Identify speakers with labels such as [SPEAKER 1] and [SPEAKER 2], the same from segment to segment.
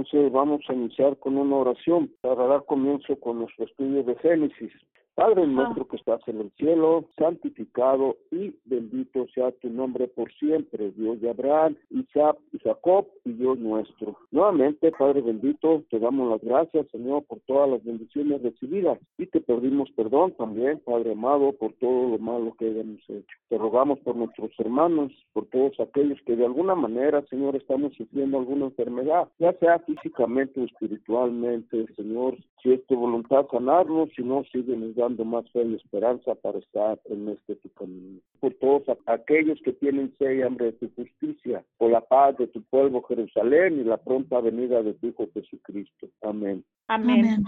[SPEAKER 1] Entonces vamos a iniciar con una oración para dar comienzo con nuestro estudio de Génesis. Padre nuestro que estás en el cielo, santificado y bendito sea tu nombre por siempre, Dios de Abraham, Isaac y Jacob y Dios nuestro. Nuevamente, Padre bendito, te damos las gracias, Señor, por todas las bendiciones recibidas y te pedimos perdón también, Padre amado, por todo lo malo que hayamos hecho. Te rogamos por nuestros hermanos, por todos aquellos que de alguna manera, Señor, estamos sufriendo alguna enfermedad, ya sea físicamente o espiritualmente, Señor, si es tu voluntad sanarnos, si no, síguenos dando dando más fe y esperanza para estar en este tu camino. Por todos aquellos que tienen sed y hambre de tu justicia, por la paz de tu pueblo Jerusalén y la pronta venida de tu Hijo Jesucristo. Amén.
[SPEAKER 2] Amén.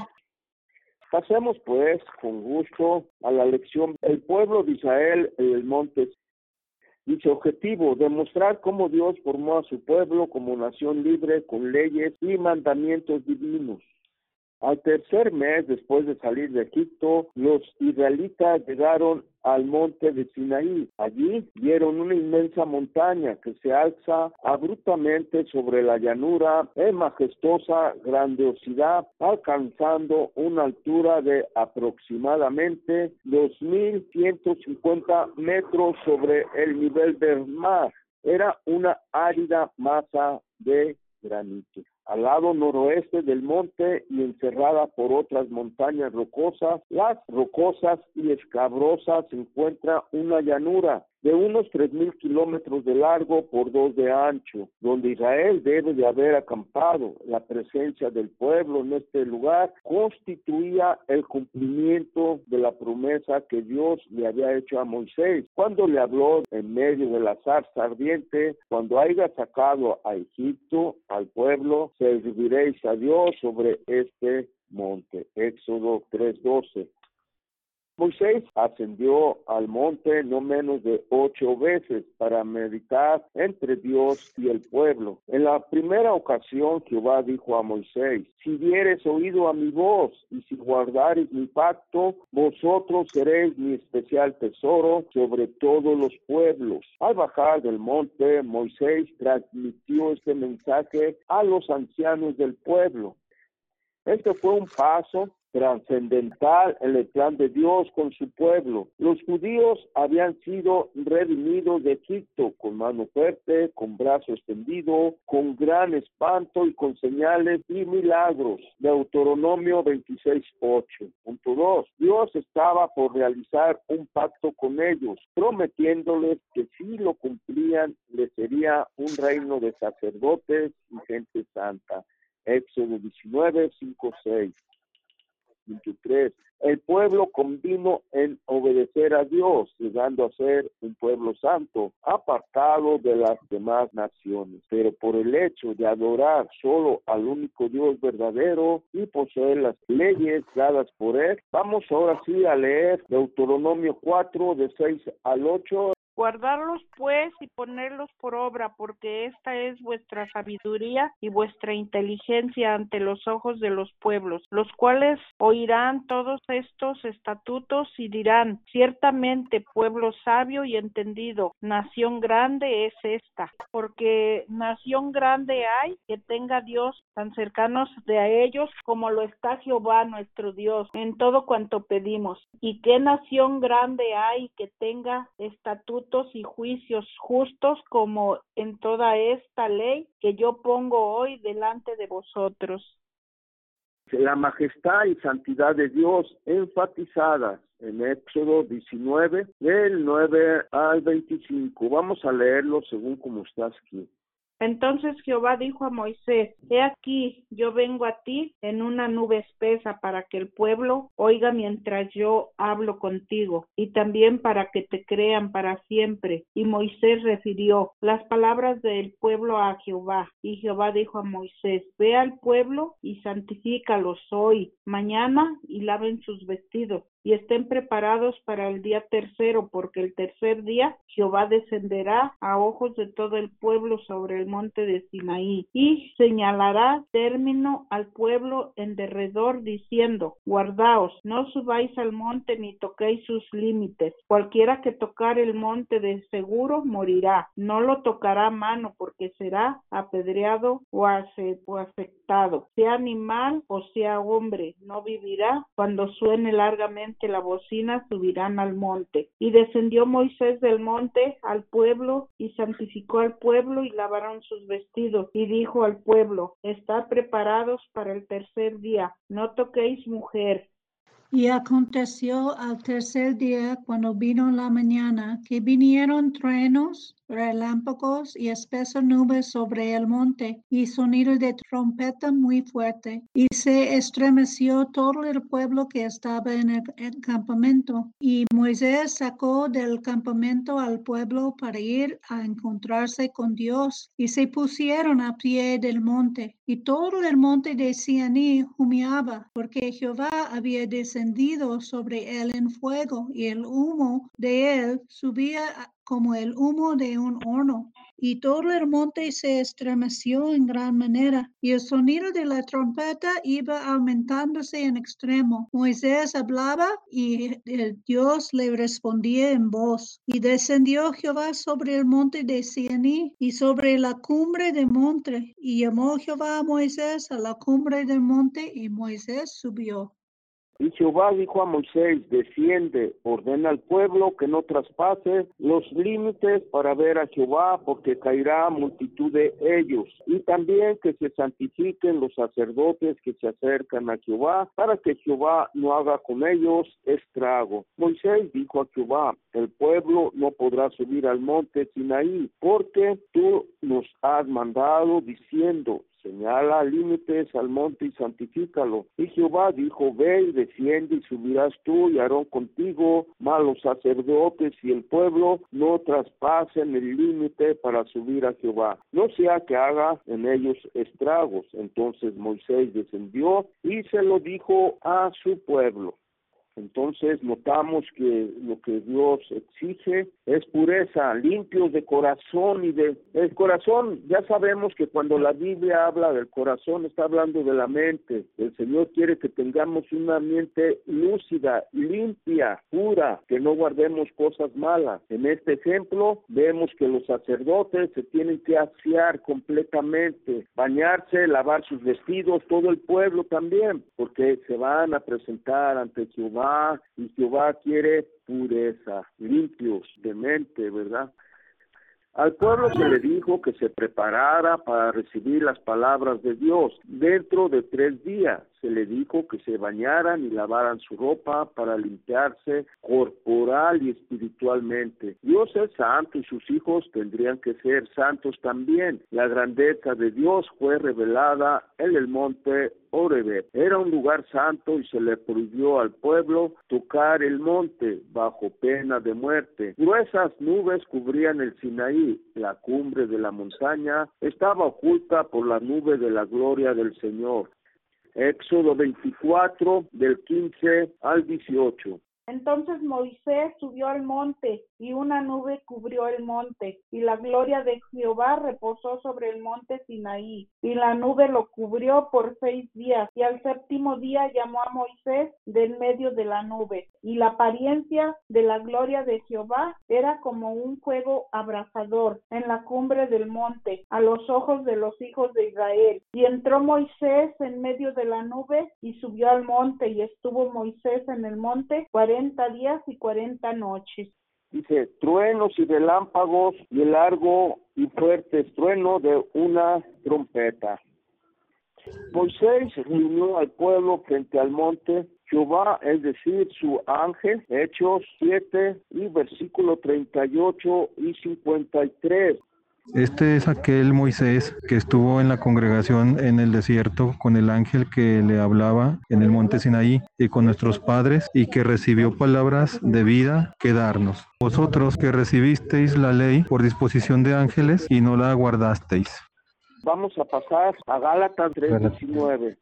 [SPEAKER 1] Pasemos pues con gusto a la lección. El pueblo de Israel en el monte Dice objetivo, demostrar cómo Dios formó a su pueblo como nación libre con leyes y mandamientos divinos. Al tercer mes después de salir de Egipto, los israelitas llegaron al monte de Sinaí. Allí vieron una inmensa montaña que se alza abruptamente sobre la llanura en majestuosa grandiosidad, alcanzando una altura de aproximadamente 2.150 metros sobre el nivel del mar. Era una árida masa de granito al lado noroeste del monte y encerrada por otras montañas rocosas, las rocosas y escabrosas se encuentra una llanura de unos tres mil kilómetros de largo por dos de ancho, donde Israel debe de haber acampado. La presencia del pueblo en este lugar constituía el cumplimiento de la promesa que Dios le había hecho a Moisés cuando le habló en medio de la zarza ardiente, cuando haya sacado a Egipto, al pueblo, serviréis a Dios sobre este monte. Éxodo 3:12. Moisés ascendió al monte no menos de ocho veces para meditar entre Dios y el pueblo. En la primera ocasión Jehová dijo a Moisés, si dieres oído a mi voz y si guardares mi pacto, vosotros seréis mi especial tesoro sobre todos los pueblos. Al bajar del monte, Moisés transmitió este mensaje a los ancianos del pueblo. Este fue un paso trascendental en el plan de Dios con su pueblo. Los judíos habían sido redimidos de Egipto con mano fuerte, con brazo extendido, con gran espanto y con señales y milagros. Deuteronomio 26.8. Punto 2. Dios estaba por realizar un pacto con ellos, prometiéndoles que si lo cumplían, les sería un reino de sacerdotes y gente santa. Éxodo 19, 5, 6. 23. El pueblo convino en obedecer a Dios, llegando a ser un pueblo santo, apartado de las demás naciones. Pero por el hecho de adorar solo al único Dios verdadero y poseer las leyes dadas por él, vamos ahora sí a leer Deuteronomio 4 de 6 al 8
[SPEAKER 2] Guardarlos pues y ponerlos por obra, porque esta es vuestra sabiduría y vuestra inteligencia ante los ojos de los pueblos, los cuales oirán todos estos estatutos y dirán, ciertamente pueblo sabio y entendido, nación grande es esta, porque nación grande hay que tenga Dios tan cercanos de a ellos como lo está Jehová nuestro Dios en todo cuanto pedimos. Y qué nación grande hay que tenga estatutos y juicios justos como en toda esta ley que yo pongo hoy delante de vosotros.
[SPEAKER 1] La majestad y santidad de Dios enfatizadas en Éxodo 19, del 9 al 25. Vamos a leerlo según como está aquí.
[SPEAKER 2] Entonces Jehová dijo a Moisés, He aquí, yo vengo a ti en una nube espesa para que el pueblo oiga mientras yo hablo contigo, y también para que te crean para siempre. Y Moisés refirió las palabras del pueblo a Jehová. Y Jehová dijo a Moisés, Ve al pueblo y santifícalos hoy, mañana, y laven sus vestidos, y estén preparados para el día tercero, porque el tercer día Jehová descenderá a ojos de todo el pueblo sobre el monte de Sinaí y señalará término al pueblo en derredor diciendo, guardaos, no subáis al monte ni toquéis sus límites. Cualquiera que tocar el monte de seguro morirá. No lo tocará mano porque será apedreado o, afectado. Sea animal o sea hombre, no vivirá. Cuando suene largamente la bocina, subirán al monte. Y descendió Moisés del monte al pueblo y santificó al pueblo y lavaron sus vestidos. Y dijo al pueblo, estad preparados para el tercer día. No toquéis mujer,
[SPEAKER 3] y aconteció al tercer día, cuando vino la mañana, que vinieron truenos, relámpagos y espesas nubes sobre el monte, y sonido de trompeta muy fuerte. Y se estremeció todo el pueblo que estaba en el, campamento. Y Moisés sacó del campamento al pueblo para ir a encontrarse con Dios. Y se pusieron a pie del monte. Y todo el monte de Sianí humeaba, porque Jehová había descendido sobre él en fuego y el humo de él subía como el humo de un horno. Y todo el monte se estremeció en gran manera, y el sonido de la trompeta iba aumentándose en extremo. Moisés hablaba y el Dios le respondía en voz. Y descendió Jehová sobre el monte de Sianí y sobre la cumbre del monte, y llamó Jehová a Moisés a la cumbre del monte, y Moisés subió.
[SPEAKER 1] Y Jehová dijo a Moisés, desciende, ordena al pueblo que no traspase los límites para ver a Jehová, porque caerá multitud de ellos. Y también que se santifiquen los sacerdotes que se acercan a Jehová, para que Jehová no haga con ellos estrago. Moisés dijo a Jehová, el pueblo no podrá subir al monte Sinaí, porque tú nos has mandado diciendo, señala límites al monte y santifícalo. Y Jehová dijo, ve y desciende y subirás tú y Aarón contigo, mas los sacerdotes y el pueblo no traspasen el límite para subir a Jehová, no sea que haga en ellos estragos. Entonces Moisés descendió y se lo dijo a su pueblo. Entonces notamos que lo que Dios exige es pureza, limpios de corazón y de el corazón. Ya sabemos que cuando la Biblia habla del corazón está hablando de la mente. El Señor quiere que tengamos una mente lúcida, limpia, pura, que no guardemos cosas malas. En este ejemplo vemos que los sacerdotes se tienen que asear completamente, bañarse, lavar sus vestidos, todo el pueblo también, porque se van a presentar ante Jehová y Jehová quiere pureza, limpios de mente, ¿verdad? Al pueblo se le dijo que se preparara para recibir las palabras de Dios dentro de tres días se le dijo que se bañaran y lavaran su ropa para limpiarse corporal y espiritualmente. Dios es santo y sus hijos tendrían que ser santos también. La grandeza de Dios fue revelada en el monte Orebe. Era un lugar santo y se le prohibió al pueblo tocar el monte bajo pena de muerte. Gruesas nubes cubrían el Sinaí. La cumbre de la montaña estaba oculta por la nube de la gloria del Señor. Éxodo 24 del 15 al 18.
[SPEAKER 2] Entonces Moisés subió al monte y una nube cubrió el monte y la gloria de Jehová reposó sobre el monte Sinaí y la nube lo cubrió por seis días y al séptimo día llamó a Moisés del medio de la nube y la apariencia de la gloria de Jehová era como un fuego abrasador en la cumbre del monte a los ojos de los hijos de Israel. Y entró Moisés en medio de la nube y subió al monte y estuvo Moisés en el monte cuarenta días y cuarenta noches.
[SPEAKER 1] Dice, truenos y relámpagos y el largo y fuerte estrueno de una trompeta. Moisés reunió al pueblo frente al monte Jehová, es decir, su ángel, Hechos 7 y versículo 38 y 53.
[SPEAKER 4] Este es aquel Moisés que estuvo en la congregación en el desierto con el ángel que le hablaba en el monte Sinaí y con nuestros padres y que recibió palabras de vida que darnos. Vosotros que recibisteis la ley por disposición de ángeles y no la guardasteis.
[SPEAKER 1] Vamos a pasar a Gálatas 3:19.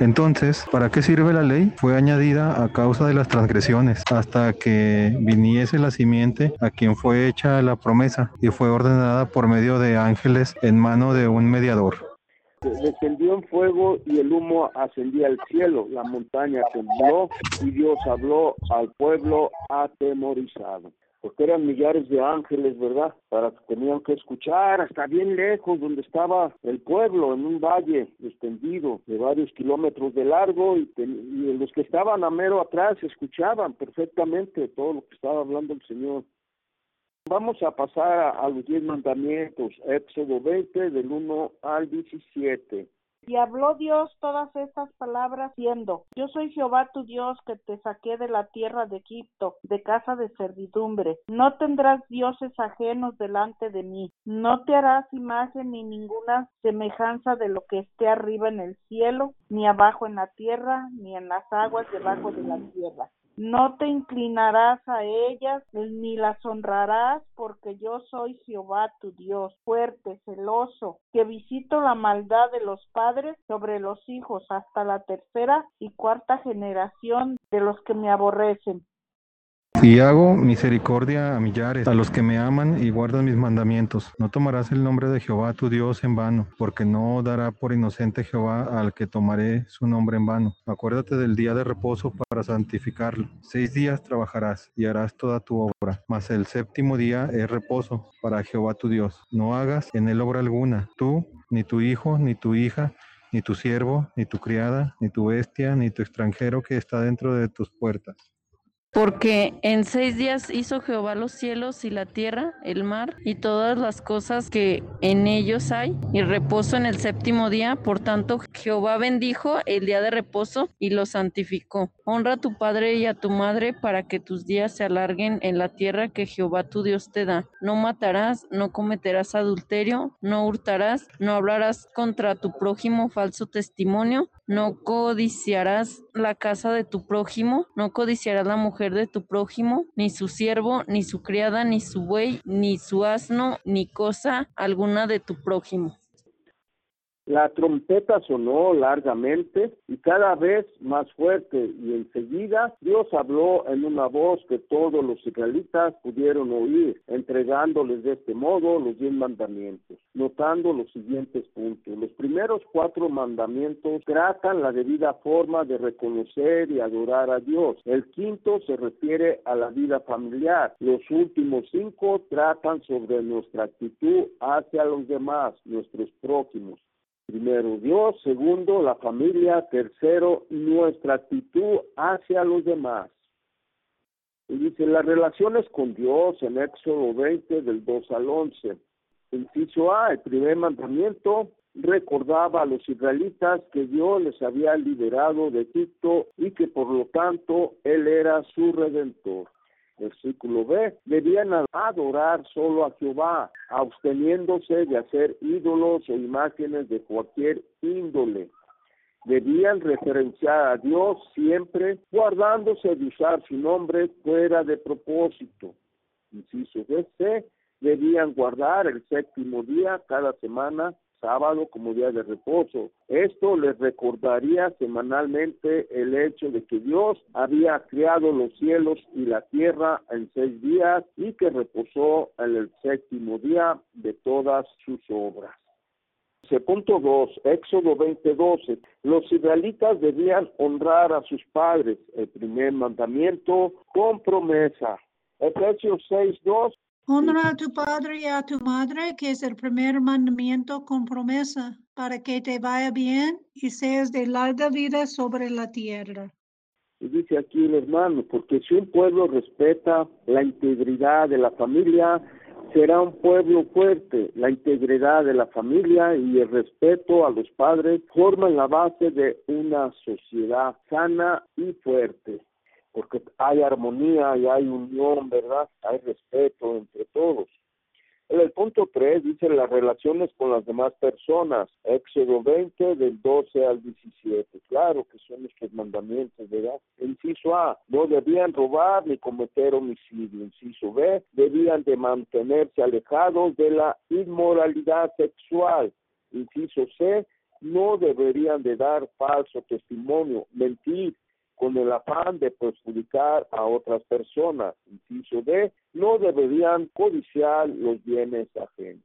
[SPEAKER 4] Entonces, ¿para qué sirve la ley? Fue añadida a causa de las transgresiones, hasta que viniese la simiente a quien fue hecha la promesa y fue ordenada por medio de ángeles en mano de un mediador.
[SPEAKER 1] Descendió en fuego y el humo ascendía al cielo, la montaña tembló y Dios habló al pueblo atemorizado porque eran millares de ángeles, ¿verdad? Para que tenían que escuchar hasta bien lejos donde estaba el pueblo, en un valle extendido de varios kilómetros de largo y, los que estaban a mero atrás escuchaban perfectamente todo lo que estaba hablando el Señor. Vamos a pasar a, a los diez mandamientos, Éxodo 20 del 1 al 17.
[SPEAKER 2] Y habló Dios todas estas palabras, diciendo, Yo soy Jehová tu Dios que te saqué de la tierra de Egipto, de casa de servidumbre. No tendrás dioses ajenos delante de mí. No te harás imagen ni ninguna semejanza de lo que esté arriba en el cielo, ni abajo en la tierra, ni en las aguas debajo de la tierra. No te inclinarás a ellas ni las honrarás, porque yo soy Jehová tu Dios, fuerte, celoso, que visito la maldad de los padres sobre los hijos hasta la tercera y cuarta generación de los que me aborrecen
[SPEAKER 4] y hago misericordia a millares, a los que me aman y guardan mis mandamientos. No tomarás el nombre de Jehová tu Dios en vano, porque no dará por inocente Jehová al que tomaré su nombre en vano. Acuérdate del día de reposo para santificarlo. Seis días trabajarás y harás toda tu obra, mas el séptimo día es reposo para Jehová tu Dios. No hagas en él obra alguna, tú, ni tu hijo, ni tu hija, ni tu siervo, ni tu criada, ni tu bestia, ni tu extranjero que está dentro de tus puertas
[SPEAKER 5] porque en seis días hizo Jehová los cielos y la tierra, el mar y todas las cosas que en ellos hay, y reposo en el séptimo día. Por tanto, Jehová bendijo el día de reposo y lo santificó. Honra a tu padre y a tu madre para que tus días se alarguen en la tierra que Jehová tu Dios te da. No matarás, no cometerás adulterio, no hurtarás, no hablarás contra tu prójimo falso testimonio, no codiciarás la casa de tu prójimo, no codiciarás la mujer de tu prójimo, ni su siervo, ni su criada, ni su buey, ni su asno, ni cosa alguna de tu prójimo.
[SPEAKER 1] La trompeta sonó largamente y cada vez más fuerte y enseguida Dios habló en una voz que todos los israelitas pudieron oír, entregándoles de este modo los diez mandamientos, notando los siguientes puntos. Los primeros cuatro mandamientos tratan la debida forma de reconocer y adorar a Dios. El quinto se refiere a la vida familiar. Los últimos cinco tratan sobre nuestra actitud hacia los demás, nuestros prójimos. Primero Dios, segundo la familia, tercero nuestra actitud hacia los demás. Y dice las relaciones con Dios en Éxodo 20 del 2 al 11. Inciso A, el primer mandamiento recordaba a los israelitas que Dios les había liberado de Egipto y que por lo tanto Él era su redentor. Versículo B, debían adorar solo a Jehová, absteniéndose de hacer ídolos o imágenes de cualquier índole. Debían referenciar a Dios siempre, guardándose de usar su nombre fuera de propósito. Inciso C, debían guardar el séptimo día cada semana sábado como día de reposo. Esto les recordaría semanalmente el hecho de que Dios había creado los cielos y la tierra en seis días y que reposó en el séptimo día de todas sus obras. Punto 2, Éxodo 20:12. Los israelitas debían honrar a sus padres, el primer mandamiento, con promesa. Efesios 6:2
[SPEAKER 3] Honra a tu padre y a tu madre, que es el primer mandamiento con promesa, para que te vaya bien y seas de larga vida sobre la tierra.
[SPEAKER 1] Y dice aquí el hermano, porque si un pueblo respeta la integridad de la familia, será un pueblo fuerte. La integridad de la familia y el respeto a los padres forman la base de una sociedad sana y fuerte porque hay armonía y hay unión, ¿verdad? Hay respeto entre todos. En el punto 3 dice las relaciones con las demás personas, Éxodo 20 del 12 al 17. Claro que son estos mandamientos, ¿verdad? Inciso A, no debían robar ni cometer homicidio. Inciso B, debían de mantenerse alejados de la inmoralidad sexual. Inciso C, no deberían de dar falso testimonio, mentir con el afán de perjudicar a otras personas. Inciso D, no deberían codiciar los bienes ajenos.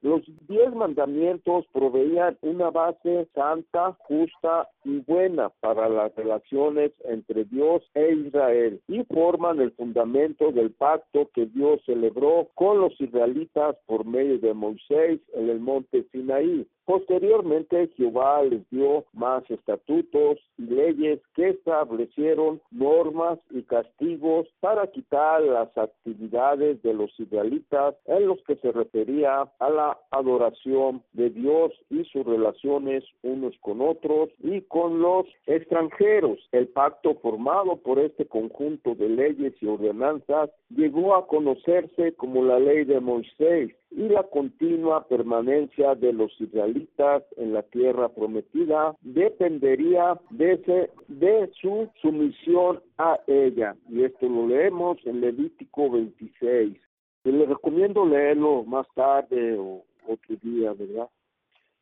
[SPEAKER 1] Los diez mandamientos proveían una base santa, justa y buena para las relaciones entre Dios e Israel y forman el fundamento del pacto que Dios celebró con los israelitas por medio de Moisés en el monte Sinaí. Posteriormente Jehová les dio más estatutos y leyes que establecieron normas y castigos para quitar las actividades de los israelitas en los que se refería a la adoración de Dios y sus relaciones unos con otros y con los extranjeros. El pacto formado por este conjunto de leyes y ordenanzas llegó a conocerse como la ley de Moisés y la continua permanencia de los israelitas en la tierra prometida dependería de, de su sumisión a ella. Y esto lo leemos en Levítico 26. Y le recomiendo leerlo más tarde o otro día, ¿verdad?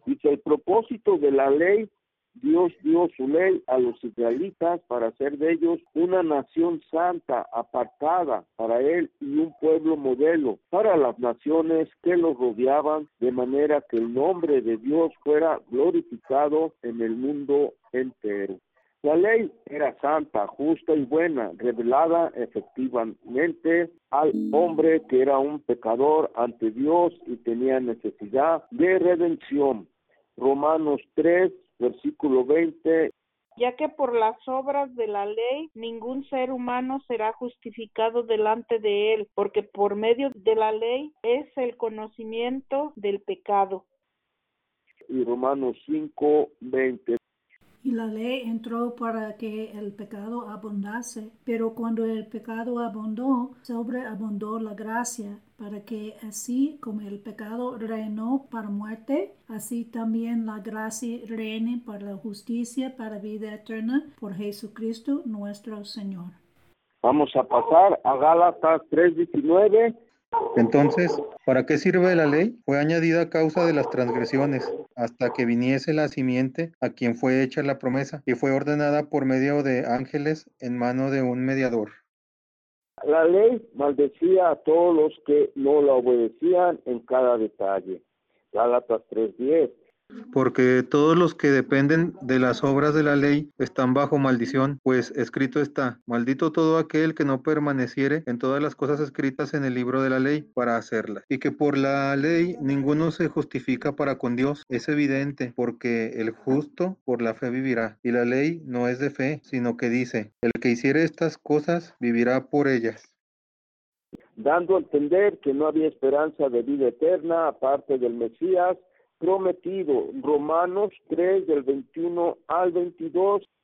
[SPEAKER 1] Dice, el propósito de la ley Dios dio su ley a los israelitas para hacer de ellos una nación santa, apartada para él y un pueblo modelo para las naciones que los rodeaban, de manera que el nombre de Dios fuera glorificado en el mundo entero. La ley era santa, justa y buena, revelada efectivamente al hombre que era un pecador ante Dios y tenía necesidad de redención. Romanos 3, versículo 20.
[SPEAKER 2] Ya que por las obras de la ley ningún ser humano será justificado delante de él, porque por medio de la ley es el conocimiento del pecado.
[SPEAKER 1] Y Romanos 5, 20.
[SPEAKER 3] Y la ley entró para que el pecado abundase, pero cuando el pecado abundó, sobreabundó la gracia, para que así como el pecado reinó para muerte, así también la gracia reine para la justicia, para vida eterna, por Jesucristo nuestro Señor.
[SPEAKER 1] Vamos a pasar a Gálatas 3:19
[SPEAKER 4] entonces, ¿para qué sirve la ley? Fue añadida a causa de las transgresiones, hasta que viniese la simiente a quien fue hecha la promesa, y fue ordenada por medio de ángeles en mano de un mediador.
[SPEAKER 1] La ley maldecía a todos los que no la obedecían en cada detalle. Gálatas 3:10
[SPEAKER 4] porque todos los que dependen de las obras de la ley están bajo maldición, pues escrito está, maldito todo aquel que no permaneciere en todas las cosas escritas en el libro de la ley para hacerlas. Y que por la ley ninguno se justifica para con Dios, es evidente, porque el justo por la fe vivirá. Y la ley no es de fe, sino que dice, el que hiciere estas cosas vivirá por ellas
[SPEAKER 1] dando a entender que no había esperanza de vida eterna aparte del Mesías, prometido. Romanos 3 del 21 al 22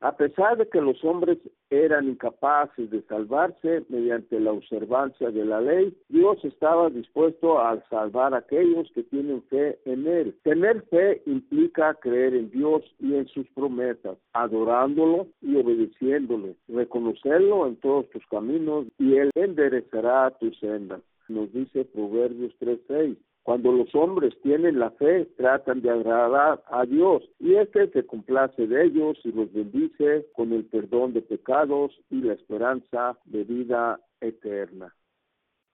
[SPEAKER 1] a pesar de que los hombres eran incapaces de salvarse mediante la observancia de la ley, Dios estaba dispuesto a salvar a aquellos que tienen fe en Él. Tener fe implica creer en Dios y en sus promesas, adorándolo y obedeciéndole, reconocerlo en todos tus caminos y Él enderezará tus sendas. Nos dice Proverbios 3.6. Cuando los hombres tienen la fe, tratan de agradar a Dios y este se complace de ellos y los bendice con el perdón de pecados y la esperanza de vida eterna.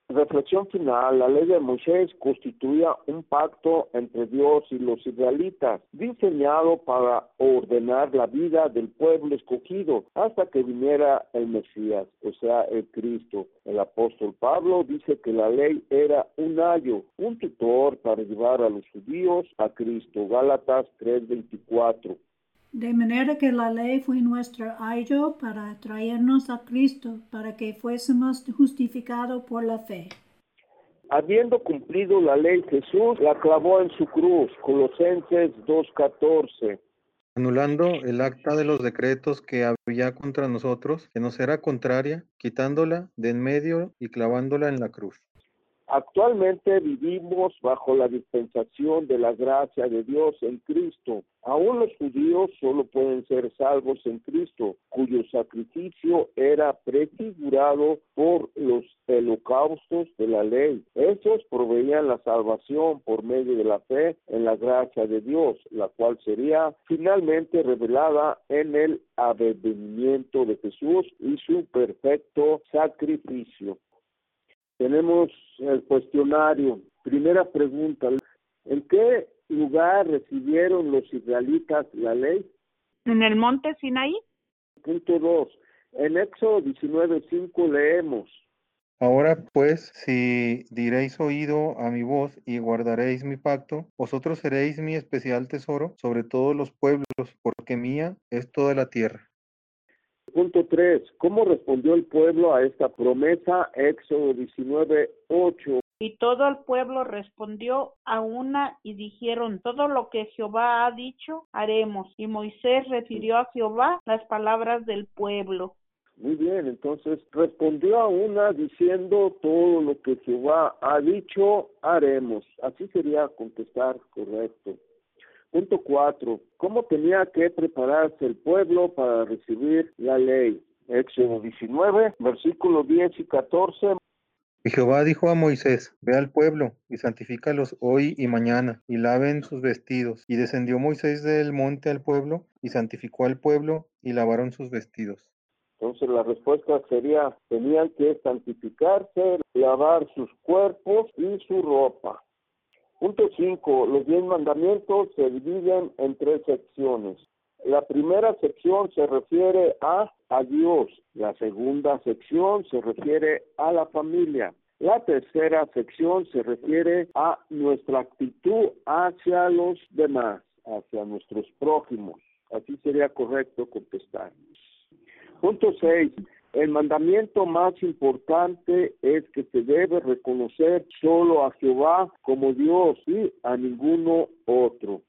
[SPEAKER 1] Reflexión final, la ley de Moisés constituía un pacto entre Dios y los israelitas, diseñado para ordenar la vida del pueblo escogido hasta que viniera el Mesías, o sea, el Cristo. El apóstol Pablo dice que la ley era un ayo, un tutor para llevar a los judíos a Cristo. Gálatas 3:24.
[SPEAKER 3] De manera que la ley fue nuestro ayo para traernos a Cristo, para que fuésemos justificados por la fe.
[SPEAKER 1] Habiendo cumplido la ley, Jesús la clavó en su cruz. Colosenses 2.14
[SPEAKER 4] anulando el acta de los decretos que había contra nosotros, que nos era contraria, quitándola de en medio y clavándola en la cruz.
[SPEAKER 1] Actualmente vivimos bajo la dispensación de la gracia de Dios en Cristo. Aún los judíos solo pueden ser salvos en Cristo, cuyo sacrificio era prefigurado por los holocaustos de la ley. Estos proveían la salvación por medio de la fe en la gracia de Dios, la cual sería finalmente revelada en el advenimiento de Jesús y su perfecto sacrificio. Tenemos el cuestionario. Primera pregunta, ¿en qué lugar recibieron los israelitas la ley?
[SPEAKER 2] En el monte Sinaí.
[SPEAKER 1] Punto dos, en Éxodo 19.5 leemos.
[SPEAKER 4] Ahora pues, si diréis oído a mi voz y guardaréis mi pacto, vosotros seréis mi especial tesoro sobre todos los pueblos, porque mía es toda la tierra.
[SPEAKER 1] Punto 3. ¿Cómo respondió el pueblo a esta promesa? Éxodo 19, 8.
[SPEAKER 2] Y todo el pueblo respondió a una y dijeron, todo lo que Jehová ha dicho, haremos. Y Moisés refirió a Jehová las palabras del pueblo.
[SPEAKER 1] Muy bien, entonces respondió a una diciendo, todo lo que Jehová ha dicho, haremos. Así sería contestar correcto. Punto cuatro, ¿cómo tenía que prepararse el pueblo para recibir la ley? Éxodo 19, versículos 10 y 14.
[SPEAKER 4] Y Jehová dijo a Moisés, ve al pueblo y santifícalos hoy y mañana, y laven sus vestidos. Y descendió Moisés del monte al pueblo, y santificó al pueblo, y lavaron sus vestidos.
[SPEAKER 1] Entonces la respuesta sería, tenían que santificarse, lavar sus cuerpos y su ropa. Punto 5. Los diez mandamientos se dividen en tres secciones. La primera sección se refiere a, a Dios. La segunda sección se refiere a la familia. La tercera sección se refiere a nuestra actitud hacia los demás, hacia nuestros prójimos. Así sería correcto contestar. Punto 6. El mandamiento más importante es que se debe reconocer solo a Jehová como Dios y a ninguno otro.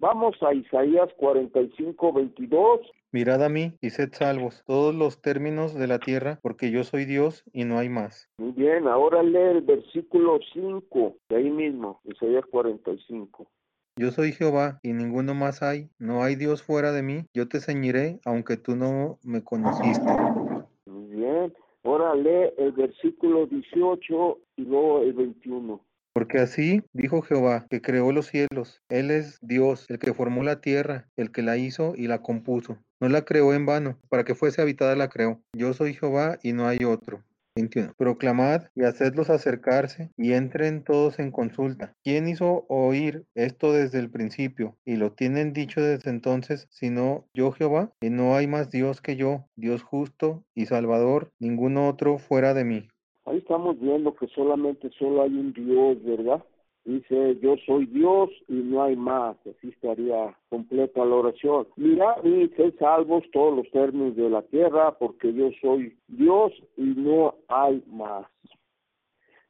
[SPEAKER 1] Vamos a Isaías 45, 22.
[SPEAKER 4] Mirad a mí y sed salvos todos los términos de la tierra, porque yo soy Dios y no hay más.
[SPEAKER 1] Muy bien, ahora lee el versículo 5, de ahí mismo, Isaías 45.
[SPEAKER 4] Yo soy Jehová y ninguno más hay, no hay Dios fuera de mí, yo te ceñiré aunque tú no me conociste.
[SPEAKER 1] Lee el versículo 18 y luego el 21.
[SPEAKER 4] Porque así dijo Jehová, que creó los cielos. Él es Dios, el que formó la tierra, el que la hizo y la compuso. No la creó en vano, para que fuese habitada la creó. Yo soy Jehová y no hay otro. Proclamad y hacedlos acercarse y entren todos en consulta. ¿Quién hizo oír esto desde el principio? Y lo tienen dicho desde entonces, sino yo Jehová, y no hay más Dios que yo, Dios justo y Salvador, ningún otro fuera de mí.
[SPEAKER 1] Ahí estamos viendo que solamente solo hay un Dios, ¿verdad? Dice, yo soy Dios y no hay más. Así estaría completa la oración. Mira y sé salvos todos los términos de la tierra, porque yo soy Dios y no hay más.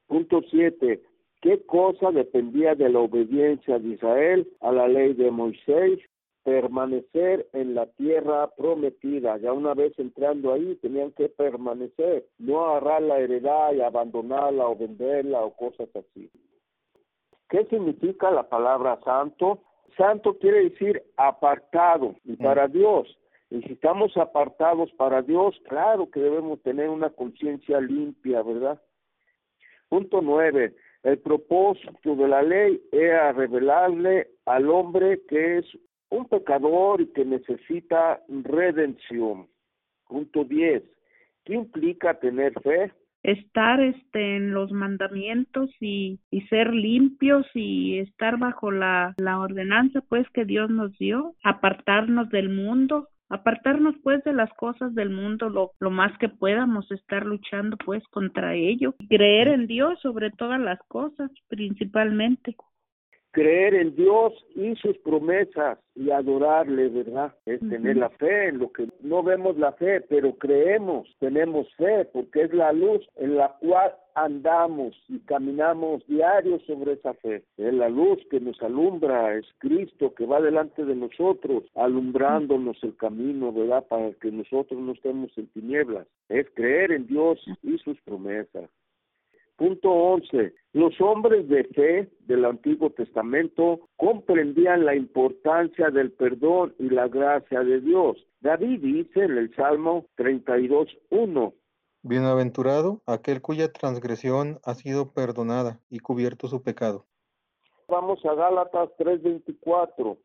[SPEAKER 1] Punto 7. ¿Qué cosa dependía de la obediencia de Israel a la ley de Moisés? Permanecer en la tierra prometida. Ya una vez entrando ahí, tenían que permanecer, no agarrar la heredad y abandonarla o venderla o cosas así. ¿Qué significa la palabra santo? Santo quiere decir apartado y mm. para Dios. Y si estamos apartados para Dios, claro que debemos tener una conciencia limpia, ¿verdad? Punto nueve. El propósito de la ley era revelarle al hombre que es un pecador y que necesita redención. Punto diez. ¿Qué implica tener fe?
[SPEAKER 2] Estar este en los mandamientos y, y ser limpios y estar bajo la, la ordenanza pues que Dios nos dio, apartarnos del mundo, apartarnos pues de las cosas del mundo lo, lo más que podamos estar luchando pues contra ello, creer en Dios sobre todas las cosas principalmente.
[SPEAKER 1] Creer en Dios y sus promesas y adorarle, ¿verdad? Es tener la fe en lo que no vemos la fe, pero creemos, tenemos fe, porque es la luz en la cual andamos y caminamos diario sobre esa fe. Es la luz que nos alumbra, es Cristo que va delante de nosotros, alumbrándonos el camino, ¿verdad? Para que nosotros no estemos en tinieblas. Es creer en Dios y sus promesas. Punto 11. Los hombres de fe del Antiguo Testamento comprendían la importancia del perdón y la gracia de Dios. David dice en el Salmo 32.1.
[SPEAKER 4] Bienaventurado aquel cuya transgresión ha sido perdonada y cubierto su pecado.
[SPEAKER 1] Vamos a Gálatas 3.24.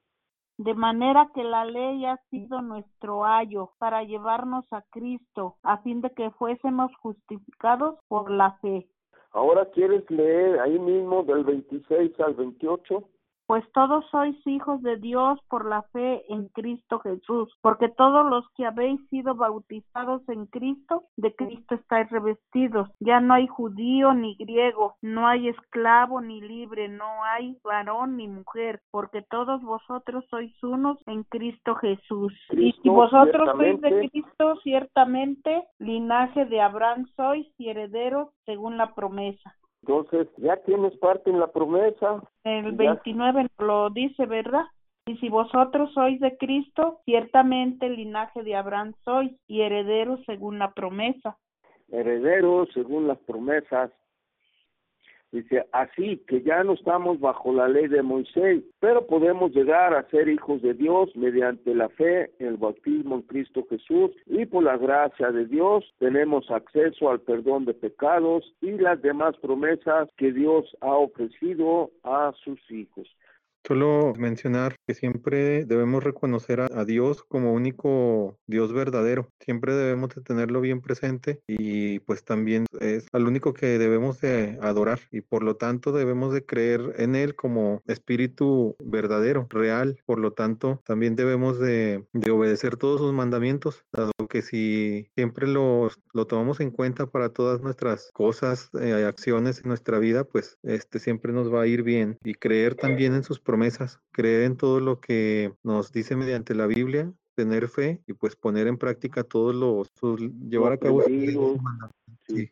[SPEAKER 2] De manera que la ley ha sido nuestro ayo para llevarnos a Cristo, a fin de que fuésemos justificados por la fe.
[SPEAKER 1] Ahora quieres leer ahí mismo del 26 al 28.
[SPEAKER 2] Pues todos sois hijos de Dios por la fe en Cristo Jesús, porque todos los que habéis sido bautizados en Cristo, de Cristo estáis revestidos. Ya no hay judío ni griego, no hay esclavo ni libre, no hay varón ni mujer, porque todos vosotros sois unos en Cristo Jesús. y si vosotros sois de Cristo, ciertamente linaje de Abraham sois y herederos según la promesa.
[SPEAKER 1] Entonces, ya tienes parte en la promesa.
[SPEAKER 2] El 29 lo dice, ¿verdad? Y si vosotros sois de Cristo, ciertamente el linaje de Abraham sois y herederos según la promesa.
[SPEAKER 1] Herederos según las promesas. Dice, así que ya no estamos bajo la ley de Moisés, pero podemos llegar a ser hijos de Dios mediante la fe el bautismo en Cristo Jesús y por la gracia de Dios tenemos acceso al perdón de pecados y las demás promesas que Dios ha ofrecido a sus hijos.
[SPEAKER 4] Solo mencionar que siempre debemos reconocer a, Dios como único Dios verdadero. Siempre debemos de tenerlo bien presente y pues también es al único que debemos de adorar y por lo tanto debemos de creer en Él como espíritu verdadero, real. Por lo tanto también debemos de, obedecer todos sus mandamientos, dado que si siempre lo, lo tomamos en cuenta para todas nuestras cosas, eh, acciones en nuestra vida, pues este siempre nos va a ir bien y creer también en sus promesas, creer en todo lo que nos dice mediante la Biblia, tener fe y pues poner en práctica todos los, llevar a cabo
[SPEAKER 1] sí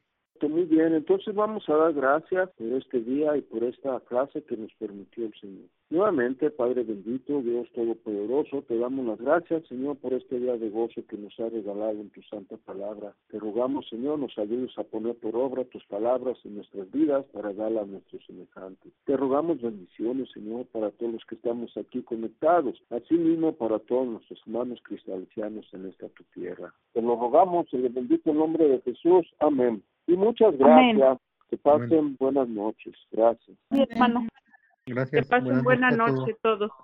[SPEAKER 1] muy bien. Entonces vamos a dar gracias por este día y por esta clase que nos permitió el Señor. Nuevamente, Padre bendito, Dios Todopoderoso, te damos las gracias, Señor, por este día de gozo que nos ha regalado en tu santa palabra. Te rogamos, Señor, nos ayudes a poner por obra tus palabras en nuestras vidas para darlas a nuestros semejantes. Te rogamos bendiciones, Señor, para todos los que estamos aquí conectados, así mismo para todos nuestros hermanos cristianos en esta tu tierra. Te lo rogamos en el bendito nombre de Jesús. Amén. Y muchas gracias. Que pasen buenas noches. Gracias.
[SPEAKER 2] hermano. Gracias. Que pasen buenas, noches todos.